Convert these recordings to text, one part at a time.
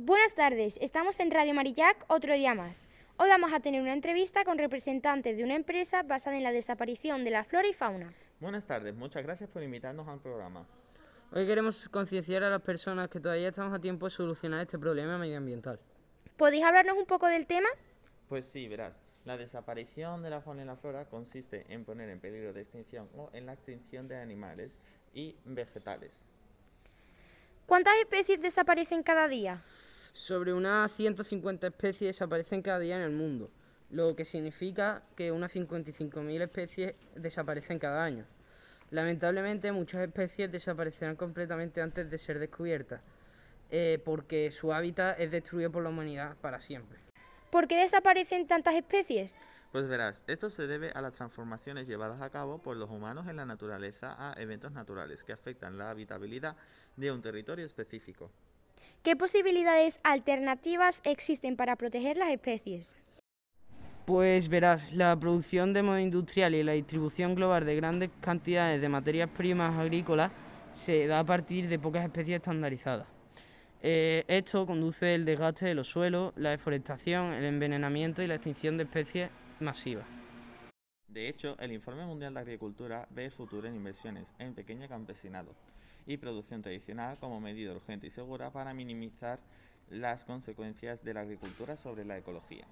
Buenas tardes, estamos en Radio Marillac otro día más. Hoy vamos a tener una entrevista con representantes de una empresa basada en la desaparición de la flora y fauna. Buenas tardes, muchas gracias por invitarnos al programa. Hoy queremos concienciar a las personas que todavía estamos a tiempo de solucionar este problema medioambiental. ¿Podéis hablarnos un poco del tema? Pues sí, verás, la desaparición de la fauna y la flora consiste en poner en peligro de extinción o en la extinción de animales y vegetales. ¿Cuántas especies desaparecen cada día? Sobre unas 150 especies desaparecen cada día en el mundo, lo que significa que unas 55.000 especies desaparecen cada año. Lamentablemente muchas especies desaparecerán completamente antes de ser descubiertas, eh, porque su hábitat es destruido por la humanidad para siempre. ¿Por qué desaparecen tantas especies? Pues verás, esto se debe a las transformaciones llevadas a cabo por los humanos en la naturaleza a eventos naturales que afectan la habitabilidad de un territorio específico. ¿Qué posibilidades alternativas existen para proteger las especies? Pues verás, la producción de modo industrial y la distribución global de grandes cantidades de materias primas agrícolas se da a partir de pocas especies estandarizadas. Eh, esto conduce al desgaste de los suelos, la deforestación, el envenenamiento y la extinción de especies masivas. De hecho, el Informe Mundial de Agricultura ve el futuro en inversiones en pequeño campesinado y producción tradicional como medida urgente y segura para minimizar las consecuencias de la agricultura sobre la ecología.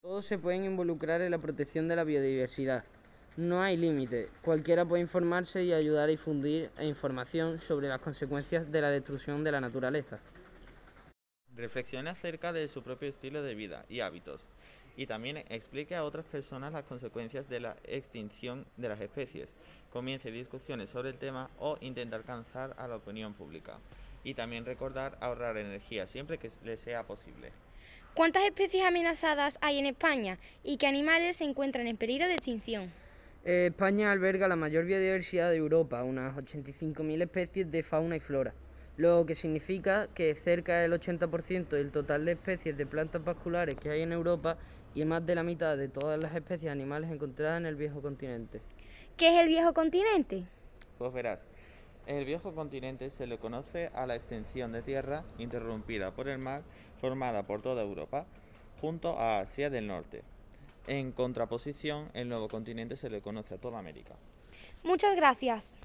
Todos se pueden involucrar en la protección de la biodiversidad. No hay límite. Cualquiera puede informarse y ayudar a difundir información sobre las consecuencias de la destrucción de la naturaleza. Reflexione acerca de su propio estilo de vida y hábitos y también explique a otras personas las consecuencias de la extinción de las especies. Comience discusiones sobre el tema o intente alcanzar a la opinión pública. Y también recordar ahorrar energía siempre que le sea posible. ¿Cuántas especies amenazadas hay en España y qué animales se encuentran en peligro de extinción? Eh, España alberga la mayor biodiversidad de Europa, unas 85.000 especies de fauna y flora, lo que significa que cerca del 80% del total de especies de plantas vasculares que hay en Europa y más de la mitad de todas las especies animales encontradas en el viejo continente. ¿Qué es el viejo continente? Pues verás, el viejo continente se le conoce a la extensión de tierra interrumpida por el mar formada por toda Europa junto a Asia del Norte. En contraposición, el nuevo continente se le conoce a toda América. Muchas gracias.